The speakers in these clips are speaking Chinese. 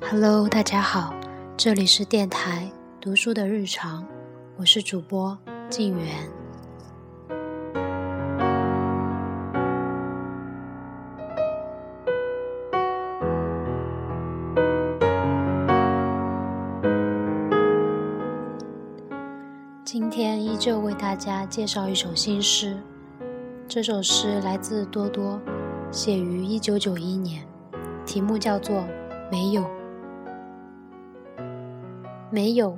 Hello，大家好，这里是电台读书的日常，我是主播静媛。今天依旧为大家介绍一首新诗，这首诗来自多多，写于一九九一年，题目叫做《没有》。没有，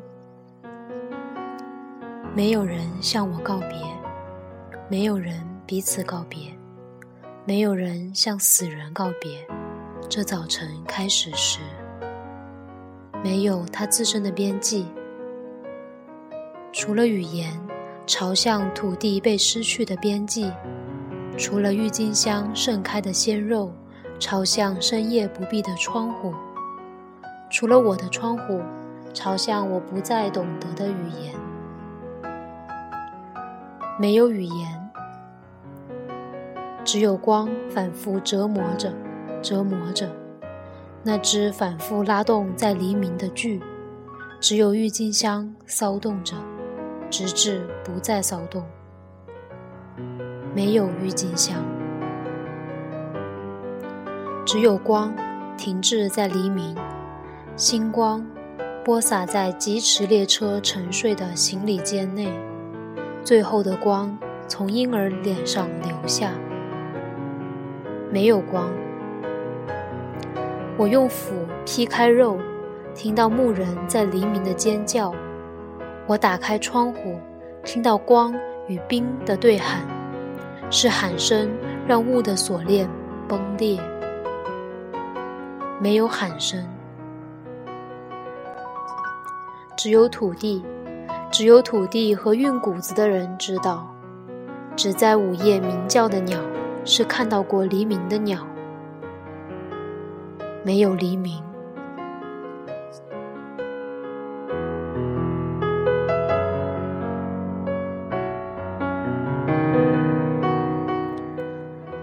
没有人向我告别，没有人彼此告别，没有人向死人告别。这早晨开始时，没有它自身的边际，除了语言朝向土地被失去的边际，除了郁金香盛开的鲜肉朝向深夜不闭的窗户，除了我的窗户。朝向我不再懂得的语言，没有语言，只有光反复折磨着，折磨着那只反复拉动在黎明的锯，只有郁金香骚动着，直至不再骚动。没有郁金香，只有光停滞在黎明，星光。播洒在疾驰列车沉睡的行李间内，最后的光从婴儿脸上流下。没有光，我用斧劈开肉，听到牧人在黎明的尖叫。我打开窗户，听到光与冰的对喊，是喊声让雾的锁链崩裂。没有喊声。只有土地，只有土地和运谷子的人知道。只在午夜鸣叫的鸟，是看到过黎明的鸟。没有黎明。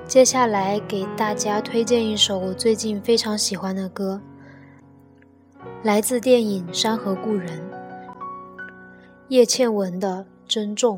接下来给大家推荐一首我最近非常喜欢的歌。来自电影《山河故人》，叶倩文的《珍重》。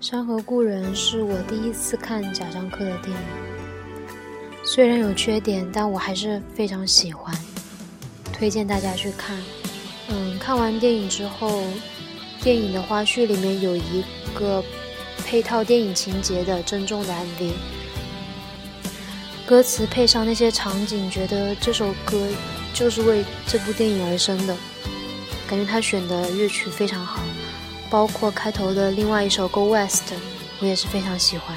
山河故人是我第一次看贾樟柯的电影，虽然有缺点，但我还是非常喜欢，推荐大家去看。嗯，看完电影之后，电影的花絮里面有一个。配套电影情节的珍重的 MV。歌词配上那些场景，觉得这首歌就是为这部电影而生的。感觉他选的乐曲非常好，包括开头的另外一首《Go West》，我也是非常喜欢。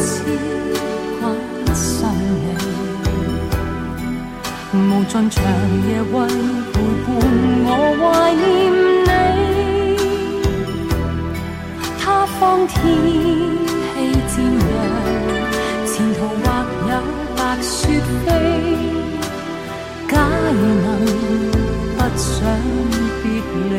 痴关心你，无尽长夜为陪伴我怀念你。他方天气渐凉，前途或有白雪飞。假如能不想别离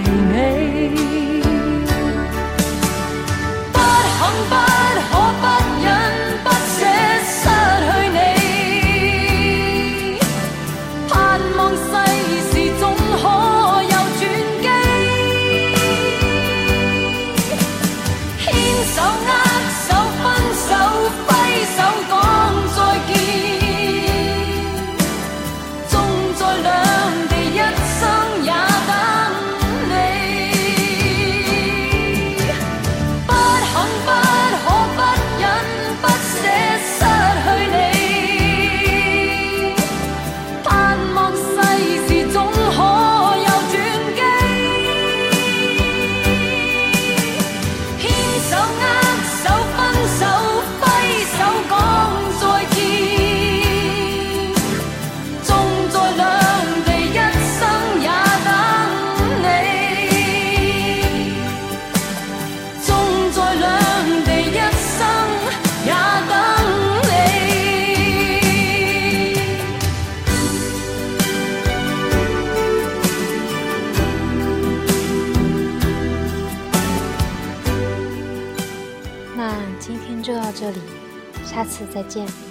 再见。